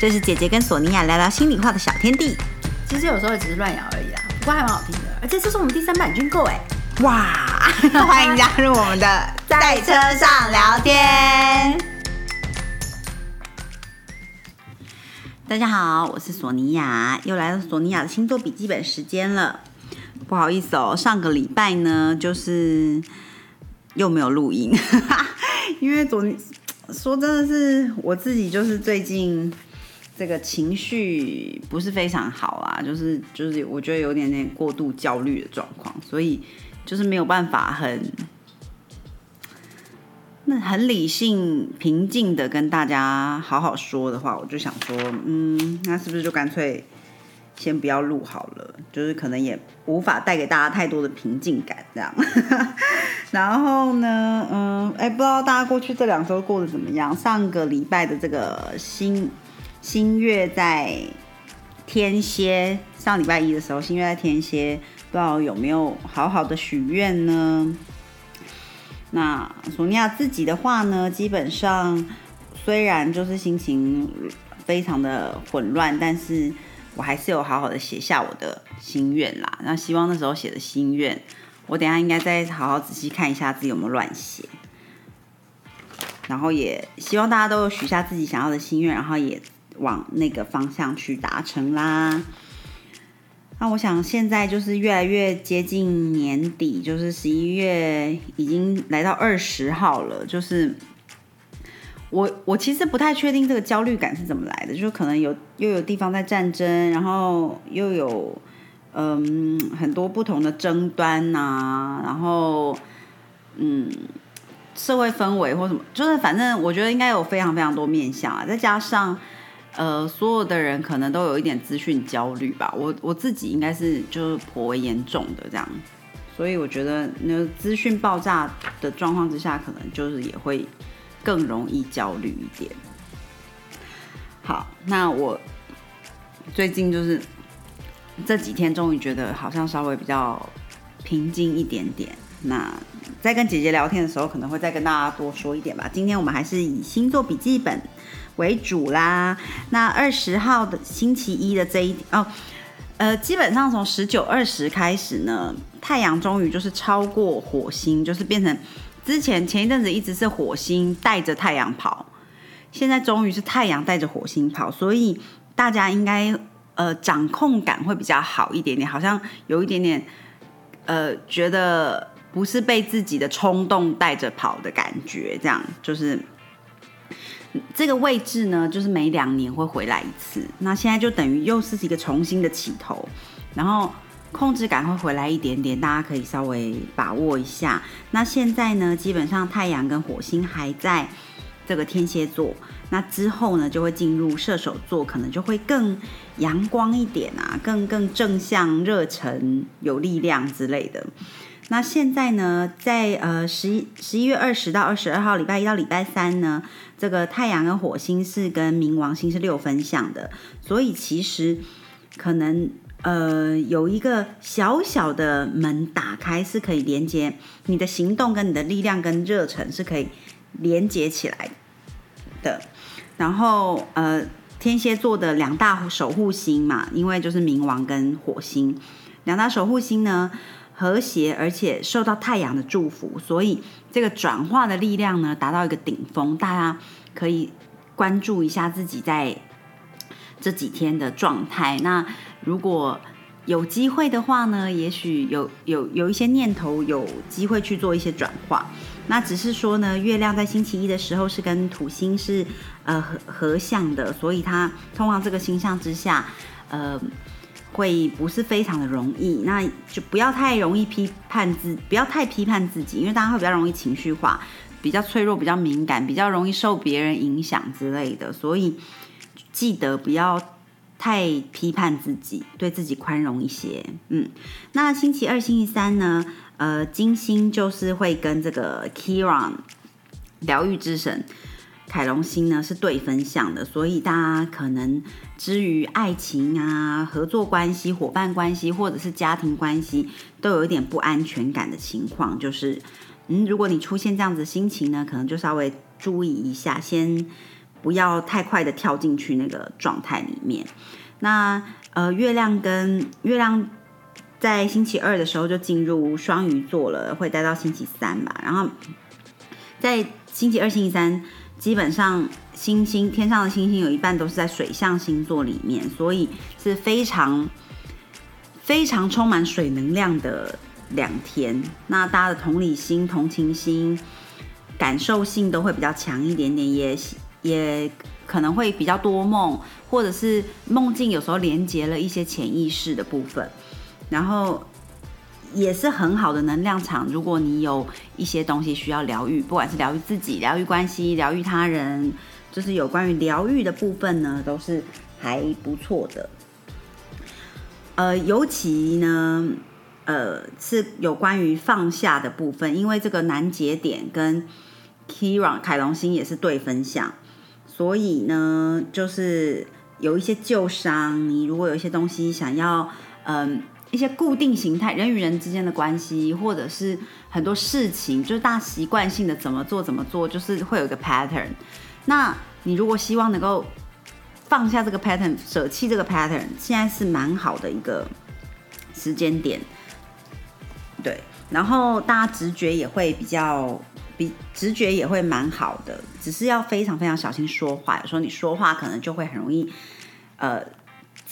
这是姐姐跟索尼娅聊聊心里话的小天地。其实有时候只是乱咬而已啦，不过还蛮好听的。而且这是我们第三版军购哎，哇！欢迎加入我们的在车上聊天。大家好，我是索尼娅，又来到索尼娅的星座笔记本时间了。不好意思哦，上个礼拜呢，就是又没有录音，因为昨说真的是我自己，就是最近这个情绪不是非常好啊，就是就是我觉得有点点过度焦虑的状况，所以就是没有办法很那很理性平静的跟大家好好说的话，我就想说，嗯，那是不是就干脆？先不要录好了，就是可能也无法带给大家太多的平静感，这样。然后呢，嗯，哎，不知道大家过去这两周过得怎么样？上个礼拜的这个新新月在天蝎，上礼拜一的时候，新月在天蝎，不知道有没有好好的许愿呢？那索尼娅自己的话呢，基本上虽然就是心情非常的混乱，但是。我还是有好好的写下我的心愿啦，那希望那时候写的心愿，我等下应该再好好仔细看一下自己有没有乱写，然后也希望大家都有许下自己想要的心愿，然后也往那个方向去达成啦。那我想现在就是越来越接近年底，就是十一月已经来到二十号了，就是。我我其实不太确定这个焦虑感是怎么来的，就是可能有又有地方在战争，然后又有嗯很多不同的争端呐，然后嗯社会氛围或什么，就是反正我觉得应该有非常非常多面向啊，再加上呃所有的人可能都有一点资讯焦虑吧，我我自己应该是就是颇为严重的这样，所以我觉得那资讯爆炸的状况之下，可能就是也会。更容易焦虑一点。好，那我最近就是这几天，终于觉得好像稍微比较平静一点点。那在跟姐姐聊天的时候，可能会再跟大家多说一点吧。今天我们还是以星座笔记本为主啦。那二十号的星期一的这一哦，呃，基本上从十九、二十开始呢，太阳终于就是超过火星，就是变成。之前前一阵子一直是火星带着太阳跑，现在终于是太阳带着火星跑，所以大家应该呃掌控感会比较好一点点，好像有一点点呃觉得不是被自己的冲动带着跑的感觉，这样就是这个位置呢，就是每两年会回来一次，那现在就等于又是一个重新的起头，然后。控制感会回来一点点，大家可以稍微把握一下。那现在呢，基本上太阳跟火星还在这个天蝎座，那之后呢就会进入射手座，可能就会更阳光一点啊，更更正向、热忱、有力量之类的。那现在呢，在呃十一十一月二十到二十二号，礼拜一到礼拜三呢，这个太阳跟火星是跟冥王星是六分相的，所以其实可能。呃，有一个小小的门打开，是可以连接你的行动跟你的力量跟热忱是可以连接起来的。然后，呃，天蝎座的两大守护星嘛，因为就是冥王跟火星两大守护星呢，和谐而且受到太阳的祝福，所以这个转化的力量呢达到一个顶峰。大家可以关注一下自己在这几天的状态。那如果有机会的话呢，也许有有有一些念头，有机会去做一些转化。那只是说呢，月亮在星期一的时候是跟土星是呃合合相的，所以它通往这个星象之下，呃，会不是非常的容易。那就不要太容易批判自，不要太批判自己，因为大家会比较容易情绪化，比较脆弱，比较敏感，比较容易受别人影响之类的。所以记得不要。太批判自己，对自己宽容一些。嗯，那星期二、星期三呢？呃，金星就是会跟这个 Kiran 疗愈之神凯龙星呢是对分相的，所以大家可能之于爱情啊、合作关系、伙伴关系或者是家庭关系，都有一点不安全感的情况。就是，嗯，如果你出现这样子的心情呢，可能就稍微注意一下，先。不要太快的跳进去那个状态里面。那呃，月亮跟月亮在星期二的时候就进入双鱼座了，会待到星期三吧。然后在星期二、星期三，基本上星星天上的星星有一半都是在水象星座里面，所以是非常非常充满水能量的两天。那大家的同理心、同情心、感受性都会比较强一点点，也也可能会比较多梦，或者是梦境有时候连接了一些潜意识的部分，然后。也是很好的能量场。如果你有一些东西需要疗愈，不管是疗愈自己、疗愈关系、疗愈他人，就是有关于疗愈的部分呢，都是还不错的。呃，尤其呢，呃，是有关于放下的部分，因为这个难节点跟 Kira 凯龙星也是对分相，所以呢，就是有一些旧伤。你如果有一些东西想要，嗯。一些固定形态，人与人之间的关系，或者是很多事情，就是大家习惯性的怎么做怎么做，就是会有一个 pattern。那你如果希望能够放下这个 pattern，舍弃这个 pattern，现在是蛮好的一个时间点。对，然后大家直觉也会比较，比直觉也会蛮好的，只是要非常非常小心说话，有时候你说话可能就会很容易，呃。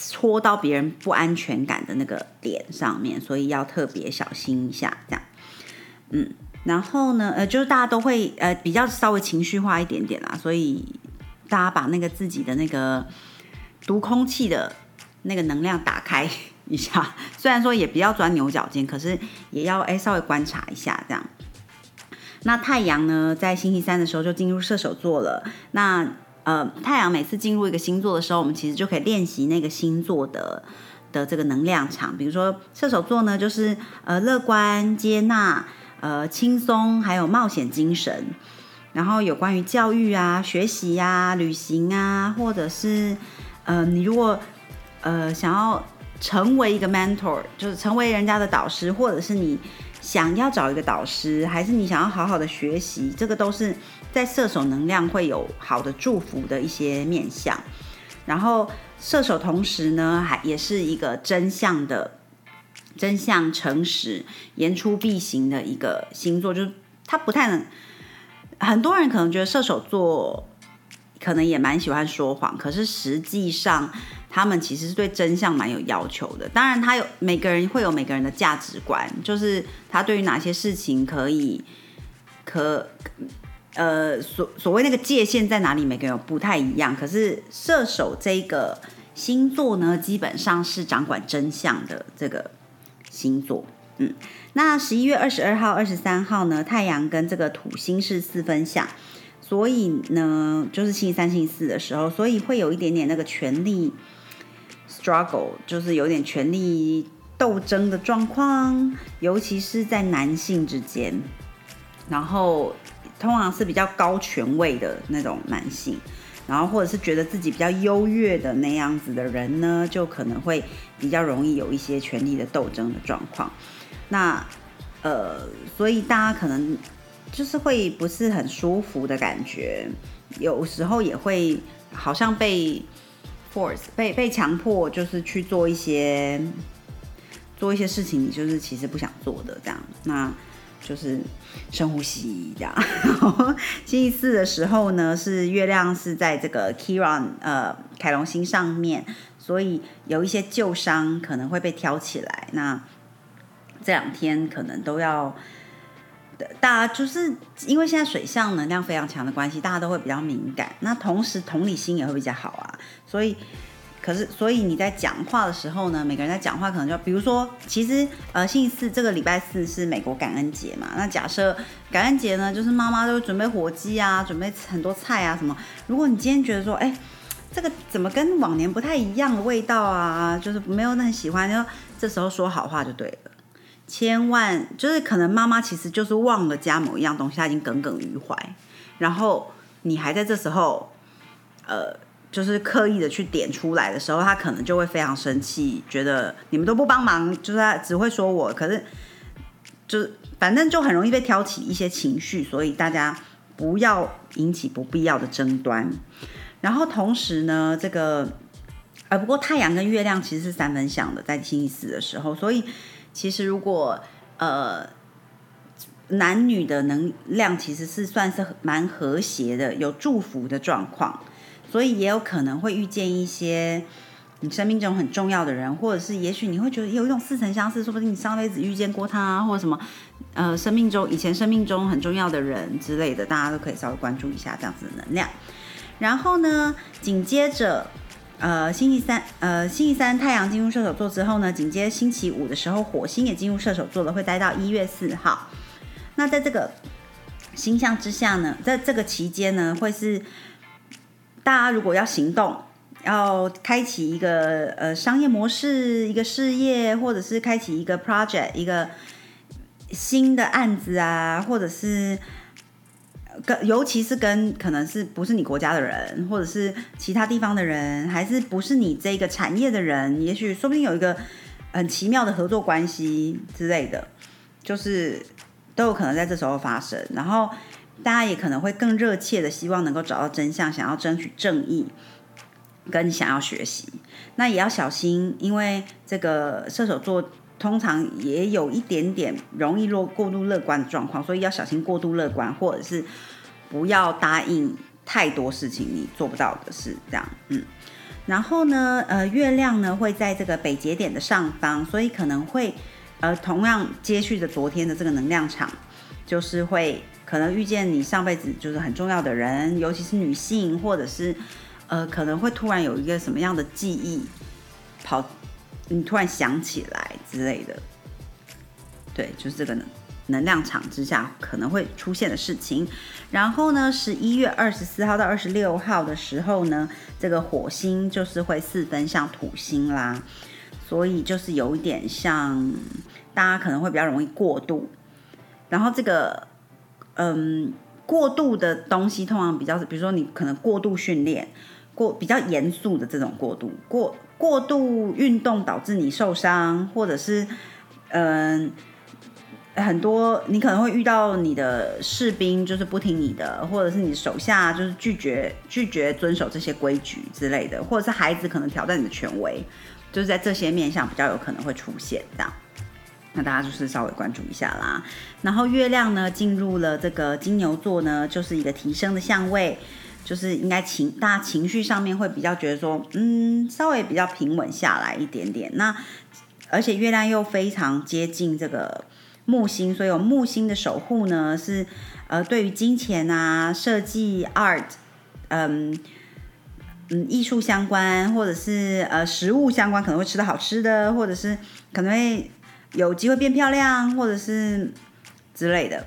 戳到别人不安全感的那个点上面，所以要特别小心一下，这样。嗯，然后呢，呃，就是大家都会呃比较稍微情绪化一点点啦，所以大家把那个自己的那个读空气的那个能量打开一下。虽然说也比较钻牛角尖，可是也要哎稍微观察一下这样。那太阳呢，在星期三的时候就进入射手座了。那呃，太阳每次进入一个星座的时候，我们其实就可以练习那个星座的的这个能量场。比如说射手座呢，就是呃乐观、接纳、呃轻松，还有冒险精神。然后有关于教育啊、学习呀、旅行啊，或者是呃你如果呃想要成为一个 mentor，就是成为人家的导师，或者是你想要找一个导师，还是你想要好好的学习，这个都是。在射手能量会有好的祝福的一些面相，然后射手同时呢，还也是一个真相的真相诚实言出必行的一个星座，就是他不太能。很多人可能觉得射手座可能也蛮喜欢说谎，可是实际上他们其实是对真相蛮有要求的。当然，他有每个人会有每个人的价值观，就是他对于哪些事情可以可。呃，所所谓那个界限在哪里？每个人不太一样。可是射手这个星座呢，基本上是掌管真相的这个星座。嗯，那十一月二十二号、二十三号呢，太阳跟这个土星是四分相，所以呢，就是星期三、星期四的时候，所以会有一点点那个权力 struggle，就是有点权力斗争的状况，尤其是在男性之间，然后。通常是比较高权位的那种男性，然后或者是觉得自己比较优越的那样子的人呢，就可能会比较容易有一些权力的斗争的状况。那呃，所以大家可能就是会不是很舒服的感觉，有时候也会好像被 force 被被强迫，就是去做一些做一些事情，你就是其实不想做的这样。那就是深呼吸这样。星期四的时候呢，是月亮是在这个 Kiran 呃凯龙星上面，所以有一些旧伤可能会被挑起来。那这两天可能都要，大家就是因为现在水象能量非常强的关系，大家都会比较敏感。那同时同理心也会比较好啊，所以。可是，所以你在讲话的时候呢，每个人在讲话可能就，比如说，其实呃，星期四这个礼拜四是美国感恩节嘛。那假设感恩节呢，就是妈妈都准备火鸡啊，准备很多菜啊什么。如果你今天觉得说，哎，这个怎么跟往年不太一样的味道啊，就是没有那么喜欢，就这时候说好话就对了。千万就是可能妈妈其实就是忘了加某一样东西，她已经耿耿于怀，然后你还在这时候，呃。就是刻意的去点出来的时候，他可能就会非常生气，觉得你们都不帮忙，就是他只会说我。可是，就反正就很容易被挑起一些情绪，所以大家不要引起不必要的争端。然后同时呢，这个呃，不过太阳跟月亮其实是三分相的，在星期四的时候，所以其实如果呃男女的能量其实是算是蛮和谐的，有祝福的状况，所以也有可能会遇见一些你生命中很重要的人，或者是也许你会觉得有一种似曾相识，说不定你上辈子遇见过他，或者什么呃生命中以前生命中很重要的人之类的，大家都可以稍微关注一下这样子的能量。然后呢，紧接着。呃，星期三，呃，星期三太阳进入射手座之后呢，紧接星期五的时候，火星也进入射手座了，会待到一月四号。那在这个星象之下呢，在这个期间呢，会是大家如果要行动，要开启一个呃商业模式、一个事业，或者是开启一个 project、一个新的案子啊，或者是。跟尤其是跟可能是不是你国家的人，或者是其他地方的人，还是不是你这个产业的人，也许说不定有一个很奇妙的合作关系之类的，就是都有可能在这时候发生。然后大家也可能会更热切的希望能够找到真相，想要争取正义，跟想要学习。那也要小心，因为这个射手座通常也有一点点容易落过度乐观的状况，所以要小心过度乐观，或者是。不要答应太多事情你做不到的事，这样，嗯，然后呢，呃，月亮呢会在这个北节点的上方，所以可能会，呃，同样接续着昨天的这个能量场，就是会可能遇见你上辈子就是很重要的人，尤其是女性，或者是，呃，可能会突然有一个什么样的记忆跑，你突然想起来之类的，对，就是这个能。能量场之下可能会出现的事情，然后呢，十一月二十四号到二十六号的时候呢，这个火星就是会四分像土星啦，所以就是有一点像大家可能会比较容易过度，然后这个嗯过度的东西通常比较，比如说你可能过度训练，过比较严肃的这种过度过过度运动导致你受伤，或者是嗯。很多你可能会遇到你的士兵就是不听你的，或者是你手下就是拒绝拒绝遵守这些规矩之类的，或者是孩子可能挑战你的权威，就是在这些面向比较有可能会出现这样。那大家就是稍微关注一下啦。然后月亮呢进入了这个金牛座呢，就是一个提升的相位，就是应该情大家情绪上面会比较觉得说，嗯，稍微比较平稳下来一点点。那而且月亮又非常接近这个。木星，所以有木星的守护呢，是呃，对于金钱啊、设计、art，嗯嗯，艺术相关，或者是呃食物相关，可能会吃到好吃的，或者是可能会有机会变漂亮，或者是之类的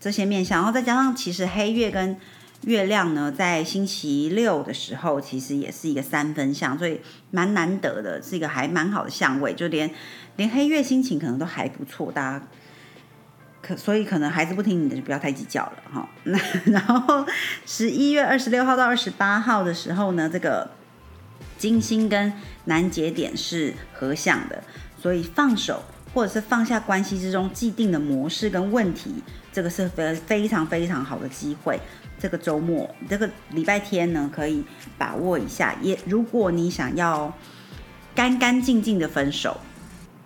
这些面相。然后再加上，其实黑月跟月亮呢，在星期六的时候，其实也是一个三分相，所以蛮难得的，是一个还蛮好的相位，就连连黑月心情可能都还不错，大家。可所以可能孩子不听你的就不要太计较了哈。那 然后十一月二十六号到二十八号的时候呢，这个金星跟南节点是合相的，所以放手或者是放下关系之中既定的模式跟问题，这个是非非常非常好的机会。这个周末这个礼拜天呢，可以把握一下。也如果你想要干干净净的分手。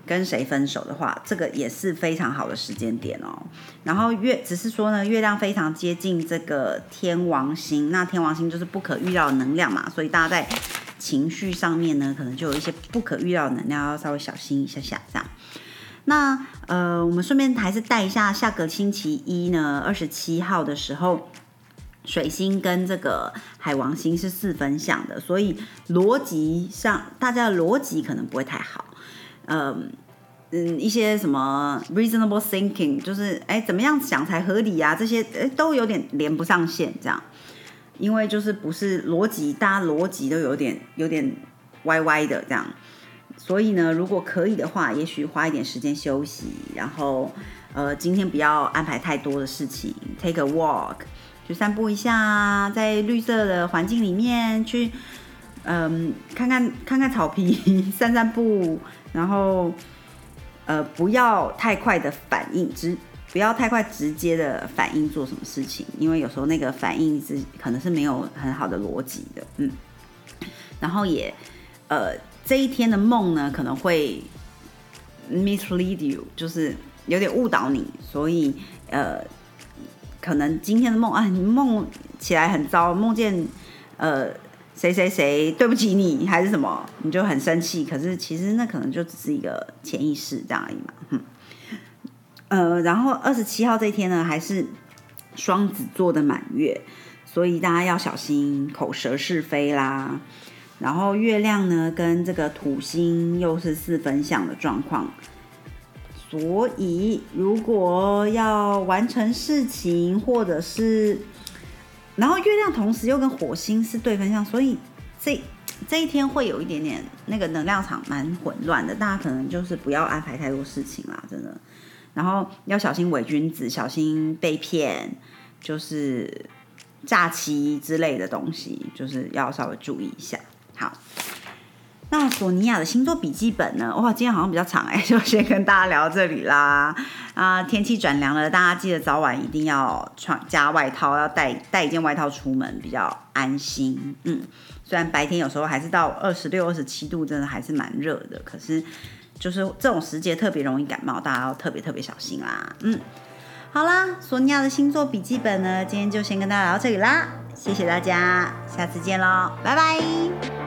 跟谁分手的话，这个也是非常好的时间点哦。然后月只是说呢，月亮非常接近这个天王星，那天王星就是不可预料的能量嘛，所以大家在情绪上面呢，可能就有一些不可预料的能量，要稍微小心一下下这样。那呃，我们顺便还是带一下，下个星期一呢，二十七号的时候，水星跟这个海王星是四分相的，所以逻辑上大家的逻辑可能不会太好。嗯嗯，一些什么 reasonable thinking，就是哎，怎么样想才合理啊？这些哎都有点连不上线，这样，因为就是不是逻辑，大家逻辑都有点有点歪歪的这样。所以呢，如果可以的话，也许花一点时间休息，然后呃，今天不要安排太多的事情，take a walk，去散步一下，在绿色的环境里面去，嗯，看看看看草皮，散散步。然后，呃，不要太快的反应，直不要太快直接的反应做什么事情，因为有时候那个反应是可能是没有很好的逻辑的，嗯。然后也，呃，这一天的梦呢可能会 mislead you，就是有点误导你，所以呃，可能今天的梦啊，你梦起来很糟，梦见呃谁谁谁对不起你还是什么，你就很生气，可是其实那可能就只是一个潜意识这样而已嘛，哼。呃，然后二十七号这一天呢，还是双子座的满月，所以大家要小心口舌是非啦。然后月亮呢，跟这个土星又是四分相的状况，所以如果要完成事情，或者是，然后月亮同时又跟火星是对分相，所以这这一天会有一点点那个能量场蛮混乱的，大家可能就是不要安排太多事情啦，真的。然后要小心伪君子，小心被骗，就是诈欺之类的东西，就是要稍微注意一下。好，那索尼娅的星座笔记本呢？哇，今天好像比较长哎，就先跟大家聊到这里啦。啊，天气转凉了，大家记得早晚一定要穿加外套，要带带一件外套出门，比较安心。嗯，虽然白天有时候还是到二十六、二十七度，真的还是蛮热的，可是。就是这种时节特别容易感冒，大家要特别特别小心啦。嗯，好啦，索尼娅的星座笔记本呢，今天就先跟大家聊到这里啦，谢谢大家，下次见喽，拜拜。